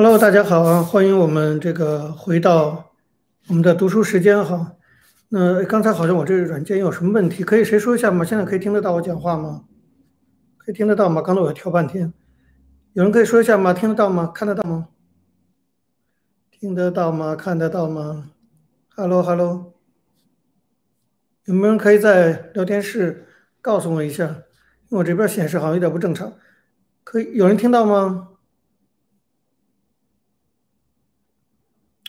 Hello，大家好啊！欢迎我们这个回到我们的读书时间哈。那刚才好像我这个软件有什么问题，可以谁说一下吗？现在可以听得到我讲话吗？可以听得到吗？刚才我跳半天，有人可以说一下吗？听得到吗？看得到吗？听得到吗？看得到吗？Hello，Hello，有没有人可以在聊天室告诉我一下？因为我这边显示好像有点不正常。可以，有人听到吗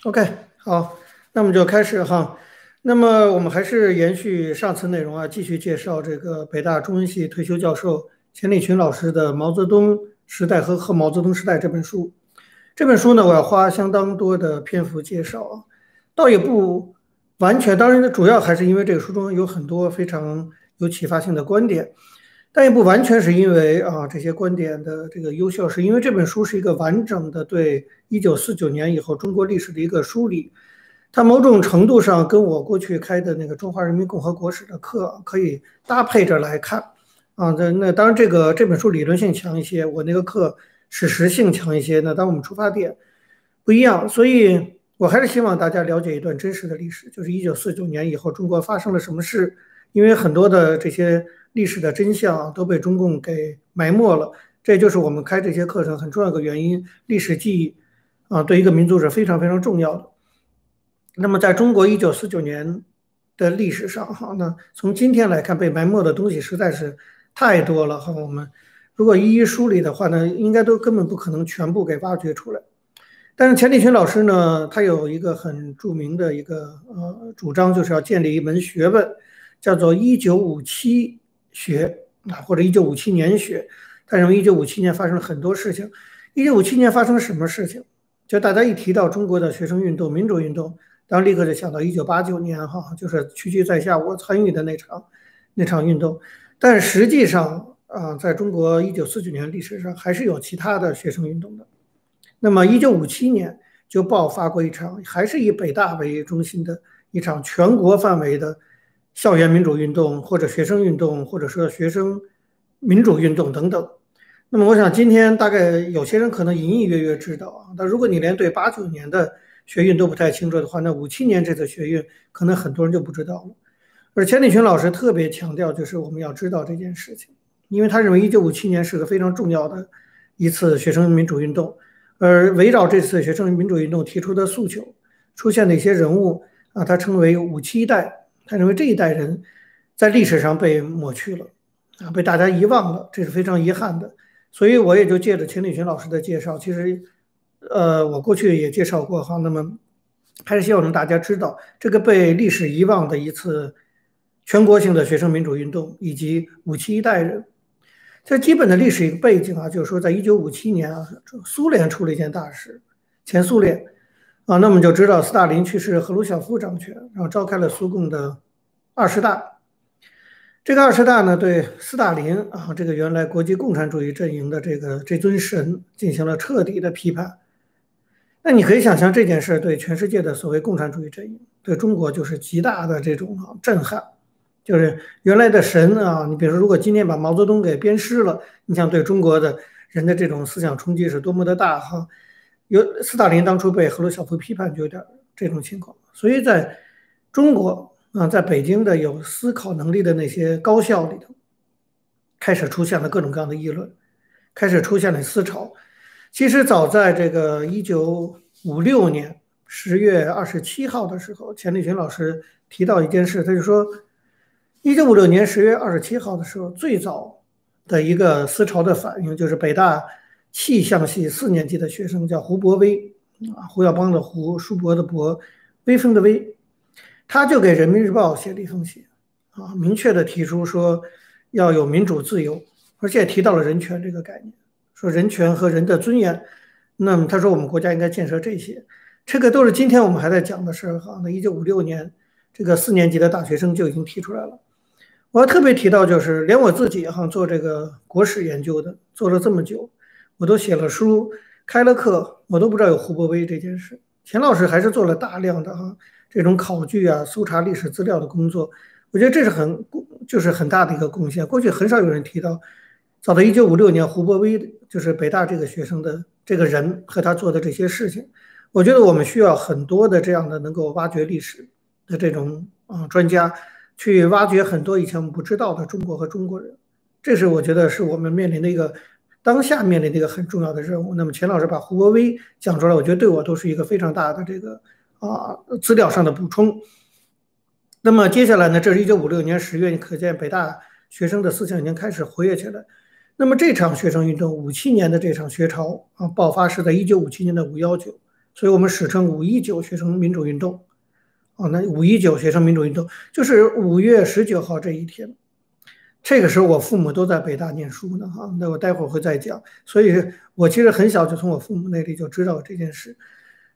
？OK，好，那么就开始哈。那么我们还是延续上次内容啊，继续介绍这个北大中文系退休教授钱理群老师的《毛泽东时代和和毛泽东时代》这本书。这本书呢，我要花相当多的篇幅介绍啊，倒也不完全，当然主要还是因为这个书中有很多非常有启发性的观点。但也不完全是因为啊这些观点的这个优秀，是因为这本书是一个完整的对一九四九年以后中国历史的一个梳理，它某种程度上跟我过去开的那个中华人民共和国史的课可以搭配着来看啊。那那当然这个这本书理论性强一些，我那个课史实性强一些。那当我们出发点不一样，所以我还是希望大家了解一段真实的历史，就是一九四九年以后中国发生了什么事，因为很多的这些。历史的真相都被中共给埋没了，这就是我们开这些课程很重要的原因。历史记忆啊，对一个民族是非常非常重要的。那么，在中国一九四九年的历史上，哈，那从今天来看，被埋没的东西实在是太多了。哈，我们如果一一梳理的话呢，应该都根本不可能全部给挖掘出来。但是钱理群老师呢，他有一个很著名的一个呃主张，就是要建立一门学问，叫做一九五七。学啊，或者一九五七年学，他认为一九五七年发生了很多事情。一九五七年发生了什么事情？就大家一提到中国的学生运动、民主运动，当然立刻就想到一九八九年哈，就是区区在下我参与的那场那场运动。但实际上啊，在中国一九四九年历史上还是有其他的学生运动的。那么一九五七年就爆发过一场，还是以北大为中心的一场全国范围的。校园民主运动，或者学生运动，或者说学生民主运动等等。那么，我想今天大概有些人可能隐隐约约知道啊。但如果你连对八九年的学运都不太清楚的话，那五七年这次学运可能很多人就不知道了。而钱理群老师特别强调，就是我们要知道这件事情，因为他认为一九五七年是个非常重要的一次学生民主运动，而围绕这次学生民主运动提出的诉求，出现的一些人物啊，他称为“五七代”。他认为这一代人在历史上被抹去了，啊，被大家遗忘了，这是非常遗憾的。所以我也就借着钱理群老师的介绍，其实，呃，我过去也介绍过哈。那么，还是希望让大家知道这个被历史遗忘的一次全国性的学生民主运动，以及五七一代人。这基本的历史一个背景啊，就是说，在一九五七年啊，苏联出了一件大事，前苏联。啊，那我们就知道斯大林去世，赫鲁晓夫掌权，然后召开了苏共的二十大。这个二十大呢，对斯大林啊这个原来国际共产主义阵营的这个这尊神进行了彻底的批判。那你可以想象这件事对全世界的所谓共产主义阵营，对中国就是极大的这种震撼。就是原来的神啊，你比如说，如果今天把毛泽东给鞭尸了，你想对中国的人的这种思想冲击是多么的大哈。有斯大林当初被赫鲁晓夫批判，就有点这种情况。所以在中国啊，在北京的有思考能力的那些高校里头，开始出现了各种各样的议论，开始出现了思潮。其实早在这个一九五六年十月二十七号的时候，钱理群老师提到一件事，他就说，一九五六年十月二十七号的时候，最早的一个思潮的反应就是北大。气象系四年级的学生叫胡博威啊，胡耀邦的胡，叔伯的伯，威风的威，他就给人民日报写了一封信啊，明确的提出说要有民主自由，而且提到了人权这个概念，说人权和人的尊严。那么他说我们国家应该建设这些，这个都是今天我们还在讲的事儿哈。那一九五六年这个四年级的大学生就已经提出来了。我要特别提到就是，连我自己哈做这个国史研究的，做了这么久。我都写了书，开了课，我都不知道有胡博威这件事。钱老师还是做了大量的哈这种考据啊、搜查历史资料的工作。我觉得这是很就是很大的一个贡献。过去很少有人提到早在一九五六年，胡伯威就是北大这个学生的这个人和他做的这些事情，我觉得我们需要很多的这样的能够挖掘历史的这种啊专家，去挖掘很多以前我们不知道的中国和中国人。这是我觉得是我们面临的一个当下面临的一个很重要的任务。那么钱老师把胡国威讲出来，我觉得对我都是一个非常大的这个啊资料上的补充。那么接下来呢？这是一九五六年十月，你可见北大学生的思想已经开始活跃起来。那么这场学生运动，五七年的这场学潮啊，爆发是在一九五七年的五幺九，所以我们史称五一九学生民主运动。哦，那五一九学生民主运动就是五月十九号这一天。这个时候我父母都在北大念书呢，哈，那我待会儿会再讲。所以我其实很小就从我父母那里就知道这件事。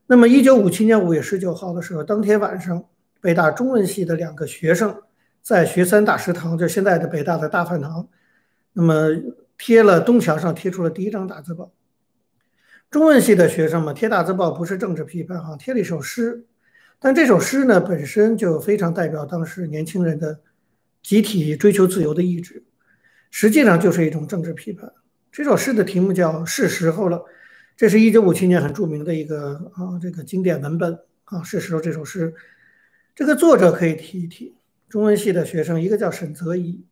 那么一九五七年五月十九号的时候，当天晚上。北大中文系的两个学生在学三大食堂，就现在的北大的大饭堂，那么贴了东墙上贴出了第一张大字报。中文系的学生们贴大字报不是政治批判哈，贴了一首诗，但这首诗呢本身就非常代表当时年轻人的集体追求自由的意志，实际上就是一种政治批判。这首诗的题目叫《是时候了》，这是一九五七年很著名的一个啊这个经典文本啊，是时候这首诗。这个作者可以提一提，中文系的学生，一个叫沈泽宜，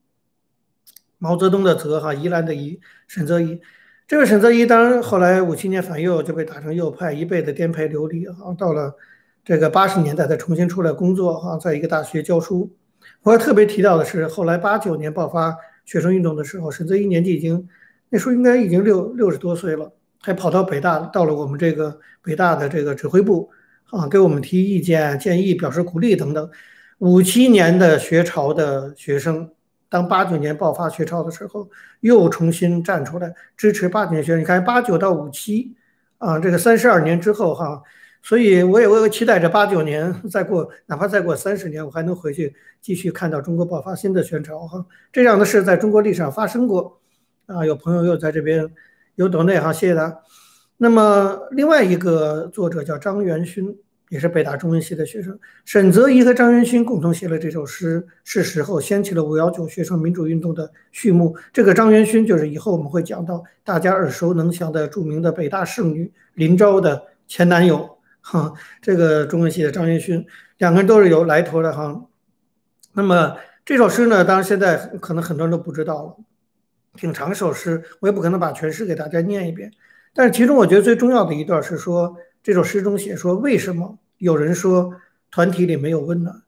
毛泽东的泽哈，宜兰的宜，沈泽宜。这位沈泽宜当然后来五七年反右就被打成右派，一辈子颠沛流离啊，到了这个八十年代再重新出来工作啊，在一个大学教书。我要特别提到的是，后来八九年爆发学生运动的时候，沈泽一年纪已经那时候应该已经六六十多岁了，还跑到北大，到了我们这个北大的这个指挥部。啊，给我们提意见、建议、表示鼓励等等。五七年的学潮的学生，当八九年爆发学潮的时候，又重新站出来支持八九年学生。你看，八九到五七，啊，这个三十二年之后，哈，所以我也我也期待着八九年再过，哪怕再过三十年，我还能回去继续看到中国爆发新的学潮，哈，这样的事在中国历史上发生过。啊，有朋友又在这边有懂内哈，谢谢大家。那么另外一个作者叫张元勋，也是北大中文系的学生。沈泽宜和张元勋共同写了这首诗，是时候掀起了五幺九学生民主运动的序幕。这个张元勋就是以后我们会讲到大家耳熟能详的著名的北大圣女林昭的前男友。哈，这个中文系的张元勋，两个人都是有来头的哈。那么这首诗呢，当然现在可能很多人都不知道了，挺长首诗，我也不可能把全诗给大家念一遍。但是其中我觉得最重要的一段是说，这首诗中写说，为什么有人说团体里没有温暖？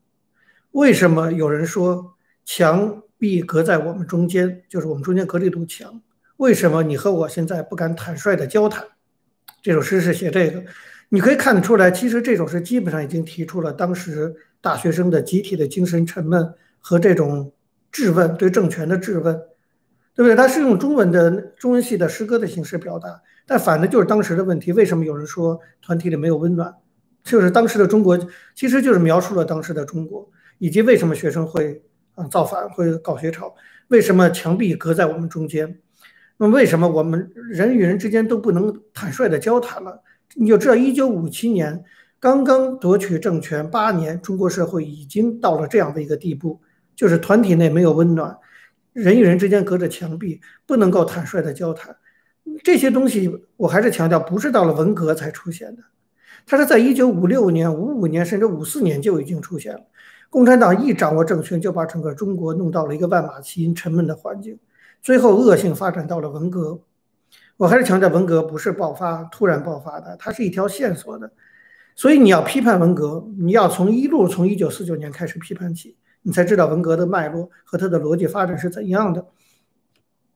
为什么有人说墙壁隔在我们中间，就是我们中间隔着一堵墙？为什么你和我现在不敢坦率的交谈？这首诗是写这个，你可以看得出来，其实这首诗基本上已经提出了当时大学生的集体的精神沉闷和这种质问，对政权的质问。对不对？他是用中文的中文系的诗歌的形式表达，但反的就是当时的问题。为什么有人说团体里没有温暖？就是当时的中国，其实就是描述了当时的中国，以及为什么学生会啊造反，会搞学潮？为什么墙壁隔在我们中间？那为什么我们人与人之间都不能坦率的交谈了？你就知道，一九五七年刚刚夺取政权八年，中国社会已经到了这样的一个地步，就是团体内没有温暖。人与人之间隔着墙壁，不能够坦率的交谈。这些东西，我还是强调，不是到了文革才出现的，它是在一九五六年、五五年甚至五四年就已经出现了。共产党一掌握政权，就把整个中国弄到了一个万马齐喑、沉闷的环境，最后恶性发展到了文革。我还是强调，文革不是爆发突然爆发的，它是一条线索的。所以你要批判文革，你要从一路从一九四九年开始批判起。你才知道文革的脉络和它的逻辑发展是怎样的。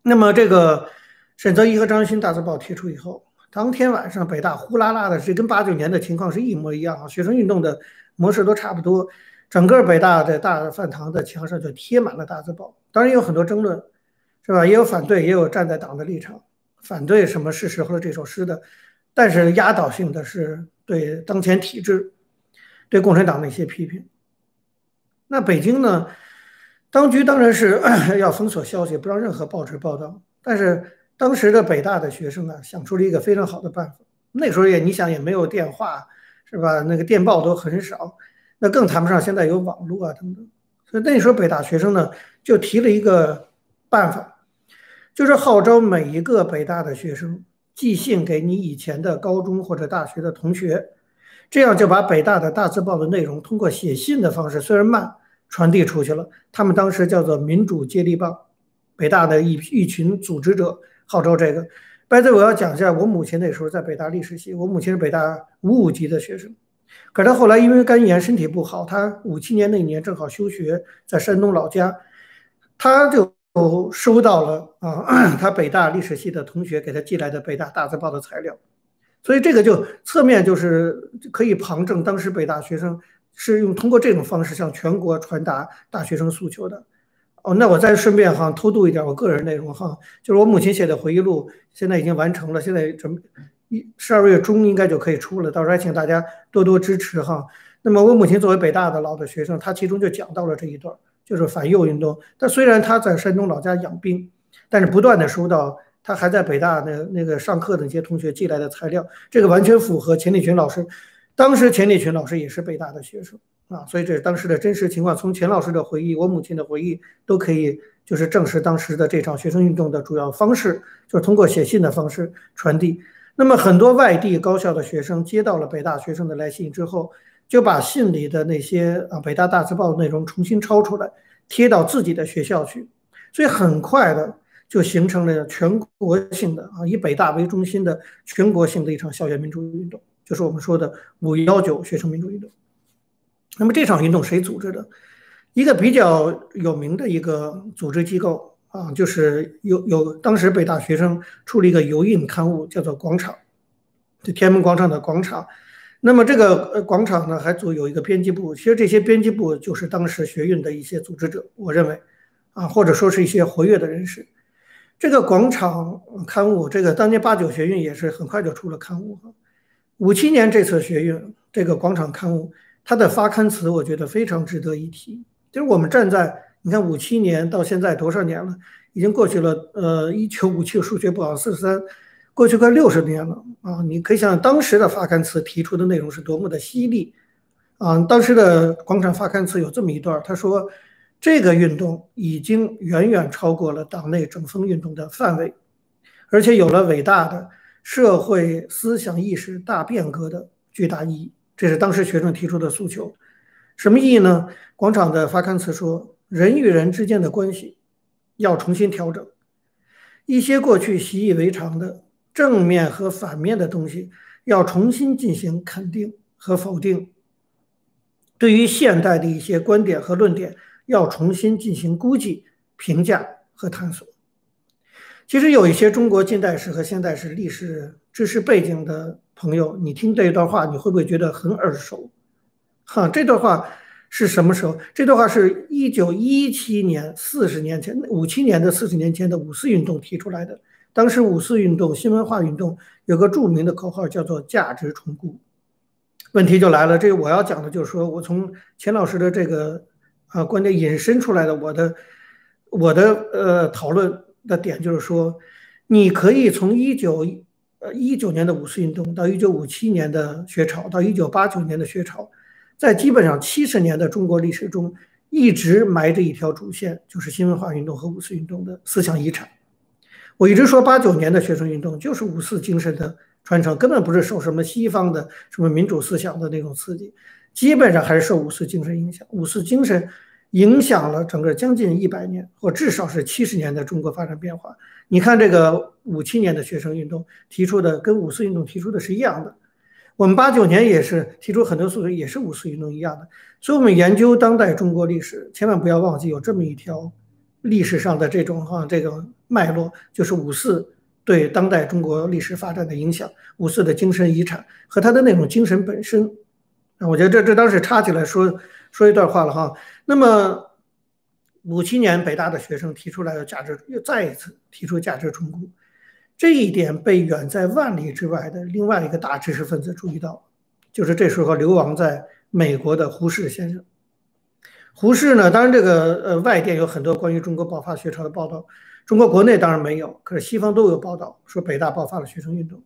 那么，这个沈泽一和张勋大字报贴出以后，当天晚上北大呼啦啦的，是跟八九年的情况是一模一样啊，学生运动的模式都差不多。整个北大的大饭堂的墙上就贴满了大字报，当然也有很多争论，是吧？也有反对，也有站在党的立场反对什么是时候的这首诗的，但是压倒性的是对当前体制、对共产党的一些批评。那北京呢？当局当然是 要封锁消息，不让任何报纸报道。但是当时的北大的学生啊，想出了一个非常好的办法。那时候也你想也没有电话，是吧？那个电报都很少，那更谈不上现在有网络啊等等。所以那时候北大学生呢，就提了一个办法，就是号召每一个北大的学生寄信给你以前的高中或者大学的同学，这样就把北大的大字报的内容通过写信的方式，虽然慢，传递出去了。他们当时叫做“民主接力棒”，北大的一一群组织者号召这个。拜在我要讲一下，我母亲那时候在北大历史系，我母亲是北大五五级的学生，可是她后来因为肝炎身体不好，她五七年那年正好休学，在山东老家，她就。都收到了啊，他北大历史系的同学给他寄来的北大大字报的材料，所以这个就侧面就是可以旁证当时北大学生是用通过这种方式向全国传达大学生诉求的。哦，那我再顺便哈偷渡一点我个人内容哈，就是我母亲写的回忆录现在已经完成了，现在准备一十二月中应该就可以出了，到时候还请大家多多支持哈。那么我母亲作为北大的老的学生，她其中就讲到了这一段。就是反右运动，但虽然他在山东老家养病，但是不断的收到他还在北大那那个上课的那些同学寄来的材料，这个完全符合钱理群老师。当时钱理群老师也是北大的学生啊，所以这是当时的真实情况。从钱老师的回忆，我母亲的回忆都可以就是证实当时的这场学生运动的主要方式，就是通过写信的方式传递。那么很多外地高校的学生接到了北大学生的来信之后。就把信里的那些啊北大大字报的内容重新抄出来，贴到自己的学校去，所以很快的就形成了全国性的啊以北大为中心的全国性的一场校园民主运动，就是我们说的五幺九学生民主运动。那么这场运动谁组织的？一个比较有名的一个组织机构啊，就是有有当时北大学生出了一个油印刊物，叫做《广场》，就天安门广场的广场。那么这个呃广场呢，还组有一个编辑部。其实这些编辑部就是当时学运的一些组织者，我认为，啊，或者说是一些活跃的人士。这个广场刊物，这个当年八九学运也是很快就出了刊物。五七年这次学运，这个广场刊物，它的发刊词我觉得非常值得一提。就是我们站在，你看五七年到现在多少年了，已经过去了，呃，一九五七数学不好，四十三。过去快六十年了啊！你可以想想当时的发刊词提出的内容是多么的犀利啊！当时的广场发刊词有这么一段，他说：“这个运动已经远远超过了党内整风运动的范围，而且有了伟大的社会思想意识大变革的巨大意义。”这是当时学生提出的诉求。什么意义呢？广场的发刊词说：“人与人之间的关系要重新调整，一些过去习以为常的。”正面和反面的东西要重新进行肯定和否定，对于现代的一些观点和论点要重新进行估计、评价和探索。其实有一些中国近代史和现代史历史知识背景的朋友，你听这一段话，你会不会觉得很耳熟？哈，这段话是什么时候？这段话是一九一七年，四十年前，五七年的四十年前的五四运动提出来的。当时五四运动、新文化运动有个著名的口号叫做“价值重估”。问题就来了，这我要讲的就是说，我从钱老师的这个啊观点引申出来的我的我的呃讨论的点就是说，你可以从一九呃一九年的五四运动到一九五七年的学潮到一九八九年的学潮，在基本上七十年的中国历史中，一直埋着一条主线，就是新文化运动和五四运动的思想遗产。我一直说，八九年的学生运动就是五四精神的传承，根本不是受什么西方的什么民主思想的那种刺激，基本上还是受五四精神影响。五四精神影响了整个将近一百年，或至少是七十年的中国发展变化。你看，这个五七年的学生运动提出的，跟五四运动提出的是一样的。我们八九年也是提出很多诉求，也是五四运动一样的。所以，我们研究当代中国历史，千万不要忘记有这么一条。历史上的这种哈这个脉络，就是五四对当代中国历史发展的影响，五四的精神遗产和他的那种精神本身。啊，我觉得这这当时插起来说说一段话了哈。那么五七年北大的学生提出来的价值，又再一次提出价值重估，这一点被远在万里之外的另外一个大知识分子注意到，就是这时候流亡在美国的胡适先生。胡适呢？当然，这个呃，外电有很多关于中国爆发学潮的报道，中国国内当然没有，可是西方都有报道说北大爆发了学生运动。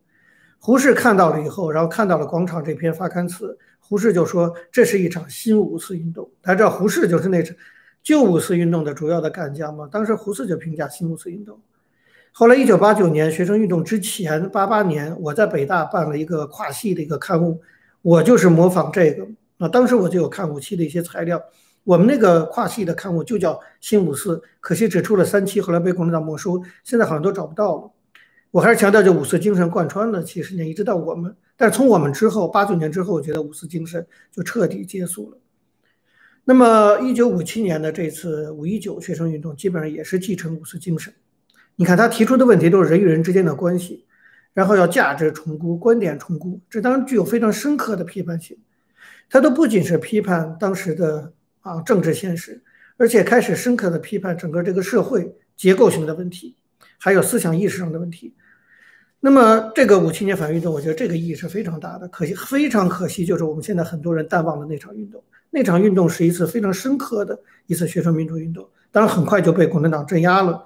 胡适看到了以后，然后看到了广场这篇发刊词，胡适就说这是一场新五四运动。大家知道胡适就是那场旧五四运动的主要的干将嘛？当时胡适就评价新五四运动。后来一九八九年学生运动之前，八八年我在北大办了一个跨系的一个刊物，我就是模仿这个啊，当时我就有看五期的一些材料。我们那个跨系的刊物就叫《新五四》，可惜只出了三期，后来被共产党没收，现在好像都找不到了。我还是强调，这五四精神贯穿了几十年，一直到我们。但是从我们之后，八九年之后，我觉得五四精神就彻底结束了。那么，一九五七年的这次五一九学生运动，基本上也是继承五四精神。你看他提出的问题都是人与人之间的关系，然后要价值重估、观点重估，这当然具有非常深刻的批判性。他都不仅是批判当时的啊政治现实，而且开始深刻的批判整个这个社会结构性的问题，还有思想意识上的问题。那么，这个五七年反运动，我觉得这个意义是非常大的。可惜，非常可惜，就是我们现在很多人淡忘了那场运动。那场运动是一次非常深刻的一次学生民主运动，当然很快就被共产党镇压了。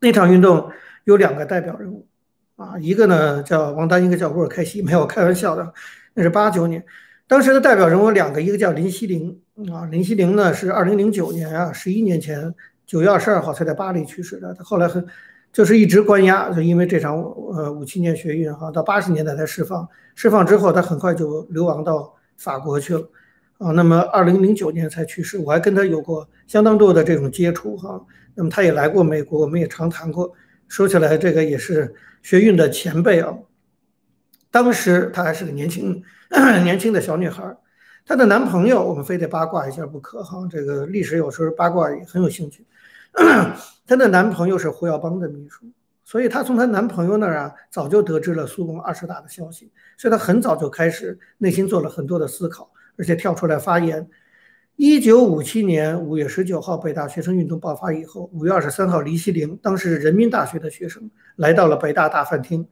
那场运动有两个代表人物，啊，一个呢叫王丹，一个叫沃尔开西，没有开玩笑的，那是八九年，当时的代表人物两个，一个叫林锡林，啊，林锡林呢是二零零九年啊，十一年前九月二十二号才在巴黎去世的，他后来很。就是一直关押，就因为这场呃五七年学运哈，到八十年代才释放。释放之后，他很快就流亡到法国去了，啊，那么二零零九年才去世。我还跟他有过相当多的这种接触哈。那么他也来过美国，我们也常谈过。说起来，这个也是学运的前辈啊。当时她还是个年轻 年轻的小女孩，她的男朋友我们非得八卦一下不可哈。这个历史有时候八卦也很有兴趣。她的男朋友是胡耀邦的秘书，所以她从她男朋友那儿啊，早就得知了苏共二十大的消息，所以她很早就开始内心做了很多的思考，而且跳出来发言。一九五七年五月十九号，北大学生运动爆发以后，五月二十三号，林锡林当时人民大学的学生来到了北大大饭厅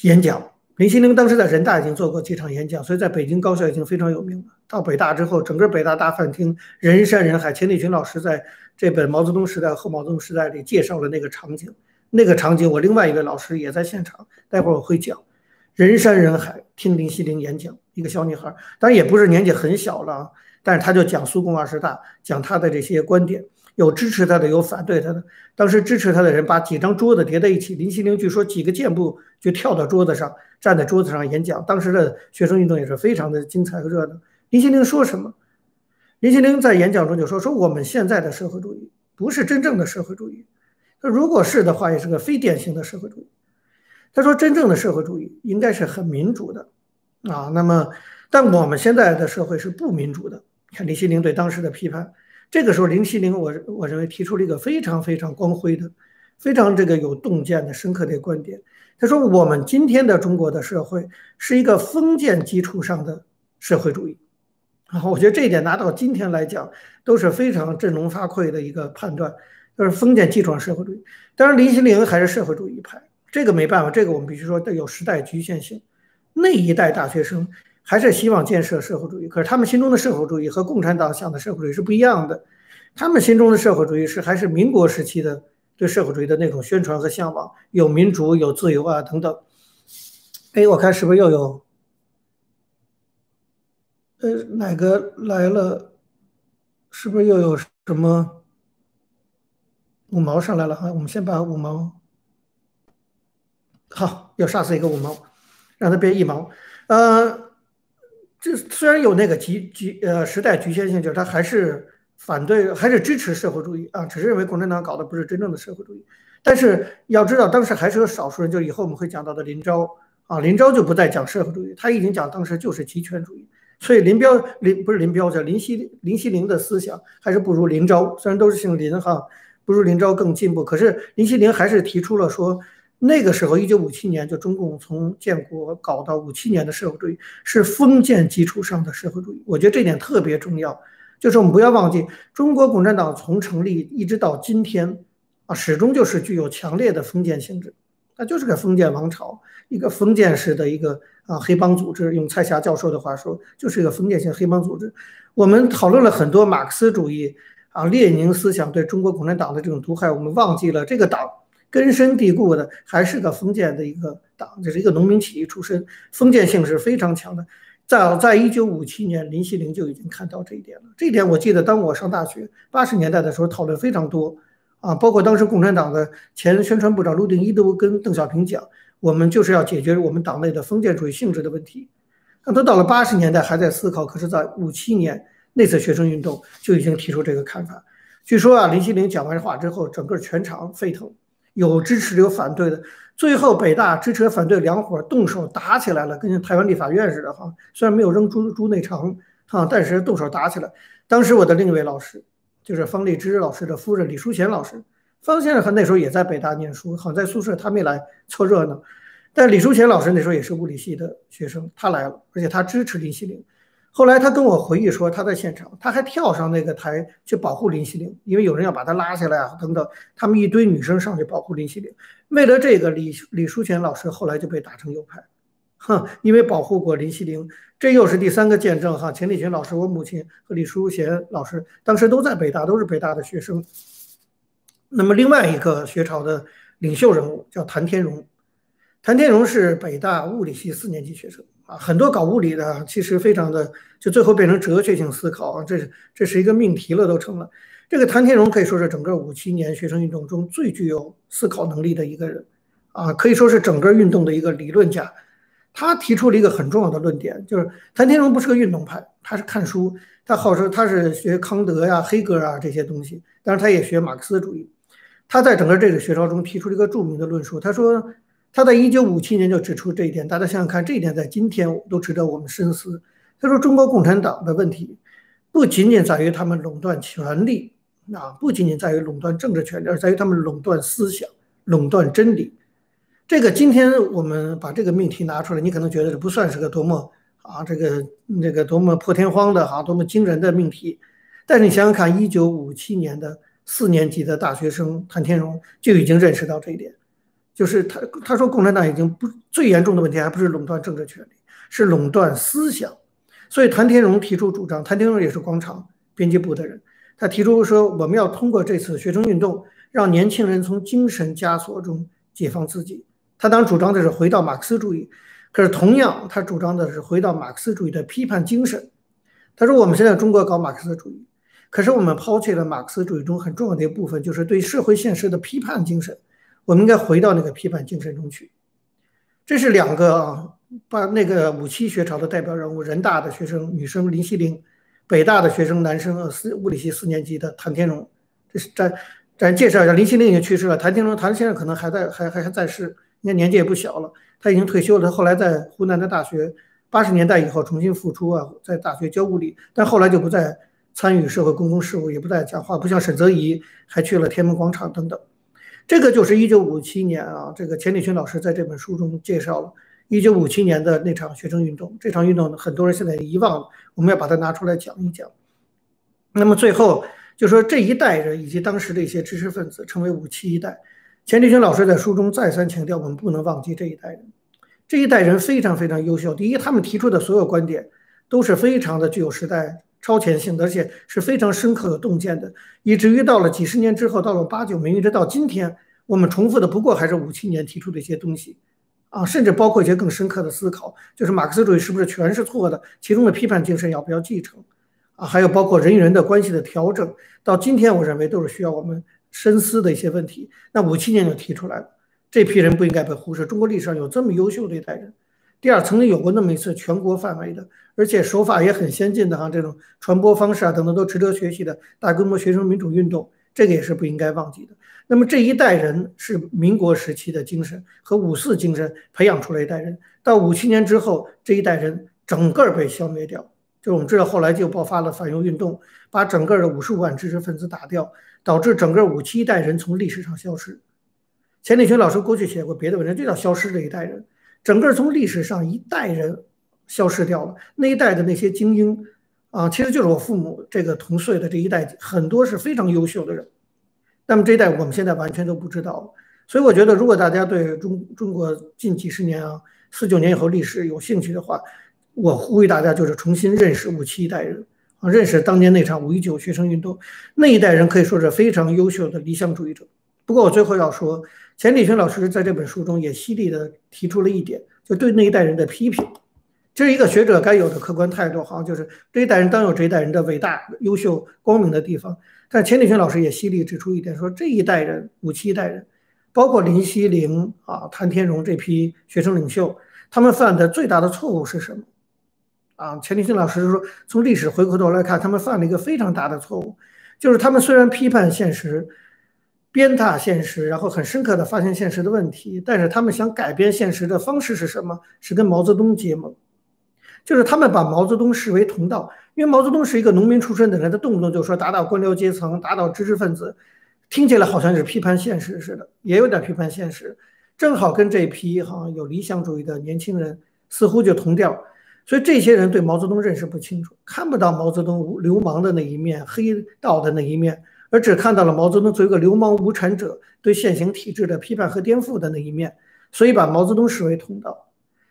演讲。林锡林当时在人大已经做过几场演讲，所以在北京高校已经非常有名了。到北大之后，整个北大大饭厅人山人海。钱理群老师在这本《毛泽东时代》后毛泽东时代里介绍了那个场景，那个场景我另外一位老师也在现场，待会儿我会讲。人山人海听林锡林演讲，一个小女孩，当然也不是年纪很小了，但是她就讲苏共二十大，讲她的这些观点。有支持他的，有反对他的。当时支持他的人把几张桌子叠在一起，林心凌据说几个箭步就跳到桌子上，站在桌子上演讲。当时的学生运动也是非常的精彩和热闹。林心凌说什么？林心凌在演讲中就说：“说我们现在的社会主义不是真正的社会主义，那如果是的话，也是个非典型的社会主义。”他说：“真正的社会主义应该是很民主的啊。那么，但我们现在的社会是不民主的。”看林心凌对当时的批判。这个时候，林锡林，我我认为提出了一个非常非常光辉的、非常这个有洞见的、深刻的观点。他说：“我们今天的中国的社会是一个封建基础上的社会主义。”啊，我觉得这一点拿到今天来讲都是非常振聋发聩的一个判断，就是封建基础上社会主义。当然，林锡林还是社会主义派，这个没办法，这个我们必须说带有时代局限性。那一代大学生。还是希望建设社会主义，可是他们心中的社会主义和共产党想的社会主义是不一样的。他们心中的社会主义是还是民国时期的对社会主义的那种宣传和向往，有民主、有自由啊等等。哎，我看是不是又有？呃，哪个来了？是不是又有什么五毛上来了？哈，我们先把五毛，好，要杀死一个五毛，让它变一毛。呃。这虽然有那个局局呃时代局限性，就是他还是反对，还是支持社会主义啊，只是认为共产党搞的不是真正的社会主义。但是要知道，当时还是有少数人，就以后我们会讲到的林昭啊，林昭就不再讲社会主义，他已经讲当时就是极权主义。所以林彪林不是林彪叫林希林希林的思想还是不如林昭，虽然都是姓林哈，不如林昭更进步。可是林希林还是提出了说。那个时候，一九五七年，就中共从建国搞到五七年的社会主义是封建基础上的社会主义。我觉得这点特别重要，就是我们不要忘记，中国共产党从成立一直到今天，啊，始终就是具有强烈的封建性质，它就是个封建王朝，一个封建式的一个啊黑帮组织。用蔡霞教授的话说，就是一个封建性黑帮组织。我们讨论了很多马克思主义啊列宁思想对中国共产党的这种毒害，我们忘记了这个党。根深蒂固的还是个封建的一个党，这是一个农民起义出身，封建性是非常强的。在在一九五七年，林锡林就已经看到这一点了。这一点我记得，当我上大学八十年代的时候讨论非常多啊，包括当时共产党的前宣传部长陆定一都跟邓小平讲，我们就是要解决我们党内的封建主义性质的问题。那他到了八十年代还在思考，可是，在五七年那次学生运动就已经提出这个看法。据说啊，林希凌讲完话之后，整个全场沸腾，有支持有反对的。最后北大支持反对两伙动手打起来了，跟台湾立法院似的哈。虽然没有扔猪猪内肠哈，但是动手打起来。当时我的另一位老师就是方励之老师的夫人李淑贤老师，方先生那时候也在北大念书，好像在宿舍他没来凑热闹。但李淑贤老师那时候也是物理系的学生，他来了，而且他支持林希凌。后来他跟我回忆说，他在现场，他还跳上那个台去保护林希凌，因为有人要把他拉下来啊，等等。他们一堆女生上去保护林希凌。为了这个，李李淑贤老师后来就被打成右派，哼，因为保护过林希凌。这又是第三个见证哈。钱理群老师，我母亲和李淑贤老师当时都在北大，都是北大的学生。那么另外一个学潮的领袖人物叫谭天荣。谭天荣是北大物理系四年级学生啊，很多搞物理的其实非常的，就最后变成哲学性思考，这是这是一个命题了都成了。这个谭天荣可以说是整个五七年学生运动中最具有思考能力的一个人啊，可以说是整个运动的一个理论家。他提出了一个很重要的论点，就是谭天荣不是个运动派，他是看书，他号称他是学康德呀、黑格尔啊这些东西，当然他也学马克思主义。他在整个这个学潮中提出了一个著名的论述，他说。他在一九五七年就指出这一点，大家想想看，这一点在今天都值得我们深思。他说，中国共产党的问题不仅仅在于他们垄断权力啊，不仅仅在于垄断政治权利，而在于他们垄断思想、垄断真理。这个今天我们把这个命题拿出来，你可能觉得这不算是个多么啊，这个那个多么破天荒的哈，多么惊人的命题。但是你想想看，一九五七年的四年级的大学生谭天荣就已经认识到这一点。就是他他说共产党已经不最严重的问题，还不是垄断政治权利，是垄断思想。所以谭天荣提出主张，谭天荣也是广场编辑部的人，他提出说我们要通过这次学生运动，让年轻人从精神枷锁中解放自己。他当主张的是回到马克思主义，可是同样他主张的是回到马克思主义的批判精神。他说我们现在中国搞马克思主义，可是我们抛弃了马克思主义中很重要的一部分，就是对社会现实的批判精神。我们应该回到那个批判精神中去。这是两个啊，把那个五七学潮的代表人物，人大的学生女生林希凌，北大的学生男生，四物理系四年级的谭天荣。这是咱咱介绍一下，林希凌已经去世了，谭天荣谭先生可能还在，还还还在世，应该年纪也不小了。他已经退休了，他后来在湖南的大学，八十年代以后重新复出啊，在大学教物理，但后来就不再参与社会公共事务，也不再讲话，不像沈泽宜还去了天安门广场等等。这个就是一九五七年啊，这个钱理群老师在这本书中介绍了一九五七年的那场学生运动。这场运动很多人现在遗忘了，我们要把它拿出来讲一讲。那么最后就说这一代人以及当时的一些知识分子称为“五七一代”。钱理群老师在书中再三强调，我们不能忘记这一代人。这一代人非常非常优秀。第一，他们提出的所有观点都是非常的具有时代。超前性，而且是非常深刻有洞见的，以至于到了几十年之后，到了八九年，一，直到今天，我们重复的不过还是五七年提出的一些东西，啊，甚至包括一些更深刻的思考，就是马克思主义是不是全是错的，其中的批判精神要不要继承，啊，还有包括人与人的关系的调整，到今天我认为都是需要我们深思的一些问题。那五七年就提出来了，这批人不应该被忽视，中国历史上有这么优秀的一代人。第二，曾经有过那么一次全国范围的，而且手法也很先进的哈，这种传播方式啊等等都值得学习的大规模学生民主运动，这个也是不应该忘记的。那么这一代人是民国时期的精神和五四精神培养出来一代人，到五七年之后，这一代人整个被消灭掉。就我们知道后来就爆发了反右运动，把整个的五十五万知识分子打掉，导致整个五七一代人从历史上消失。钱理群老师过去写过别的文章，就叫消失这一代人。整个从历史上一代人消失掉了，那一代的那些精英啊，其实就是我父母这个同岁的这一代，很多是非常优秀的人。那么这一代我们现在完全都不知道，所以我觉得，如果大家对中中国近几十年啊，四九年以后历史有兴趣的话，我呼吁大家就是重新认识五七一代人啊，认识当年那场五一九学生运动，那一代人可以说是非常优秀的理想主义者。不过我最后要说。钱理群老师在这本书中也犀利地提出了一点，就对那一代人的批评，这是一个学者该有的客观态度，好像就是这一代人当有这一代人的伟大、优秀、光明的地方。但钱理群老师也犀利指出一点，说这一代人，五七一代人，包括林希凌啊、谭天荣这批学生领袖，他们犯的最大的错误是什么？啊，钱理群老师说，从历史回过头来看，他们犯了一个非常大的错误，就是他们虽然批判现实。鞭挞现实，然后很深刻的发现现实的问题，但是他们想改变现实的方式是什么？是跟毛泽东结盟，就是他们把毛泽东视为同道，因为毛泽东是一个农民出身的人，他动不动就说打倒官僚阶层，打倒知识分子，听起来好像是批判现实似的，也有点批判现实，正好跟这批哈有理想主义的年轻人似乎就同调，所以这些人对毛泽东认识不清楚，看不到毛泽东流氓的那一面，黑道的那一面。而只看到了毛泽东作为一个流氓无产者对现行体制的批判和颠覆的那一面，所以把毛泽东视为同道。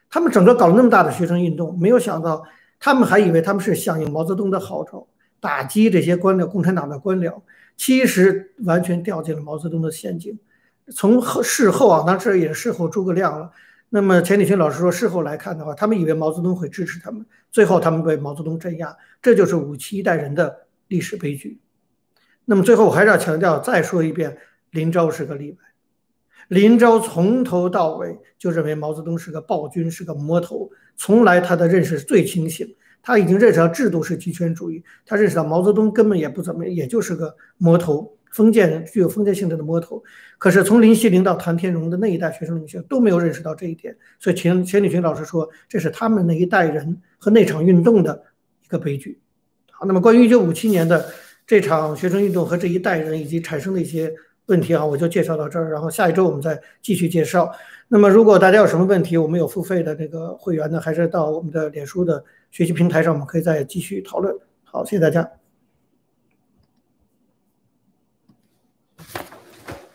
他们整个搞了那么大的学生运动，没有想到，他们还以为他们是响应毛泽东的号召，打击这些官僚、共产党的官僚，其实完全掉进了毛泽东的陷阱。从后事后啊，当时也事后诸葛亮了。那么钱理群老师说，事后来看的话，他们以为毛泽东会支持他们，最后他们被毛泽东镇压，这就是五七一代人的历史悲剧。那么最后我还是要强调，再说一遍，林昭是个例外。林昭从头到尾就认为毛泽东是个暴君，是个魔头，从来他的认识最清醒。他已经认识到制度是极权主义，他认识到毛泽东根本也不怎么，也就是个魔头，封建具有封建性质的魔头。可是从林希龄到谭天荣的那一代学生领袖都没有认识到这一点，所以钱钱理群老师说，这是他们那一代人和那场运动的一个悲剧。好，那么关于一九五七年的。这场学生运动和这一代人以及产生的一些问题啊，我就介绍到这儿。然后下一周我们再继续介绍。那么如果大家有什么问题，我们有付费的这个会员呢，还是到我们的脸书的学习平台上，我们可以再继续讨论。好，谢谢大家。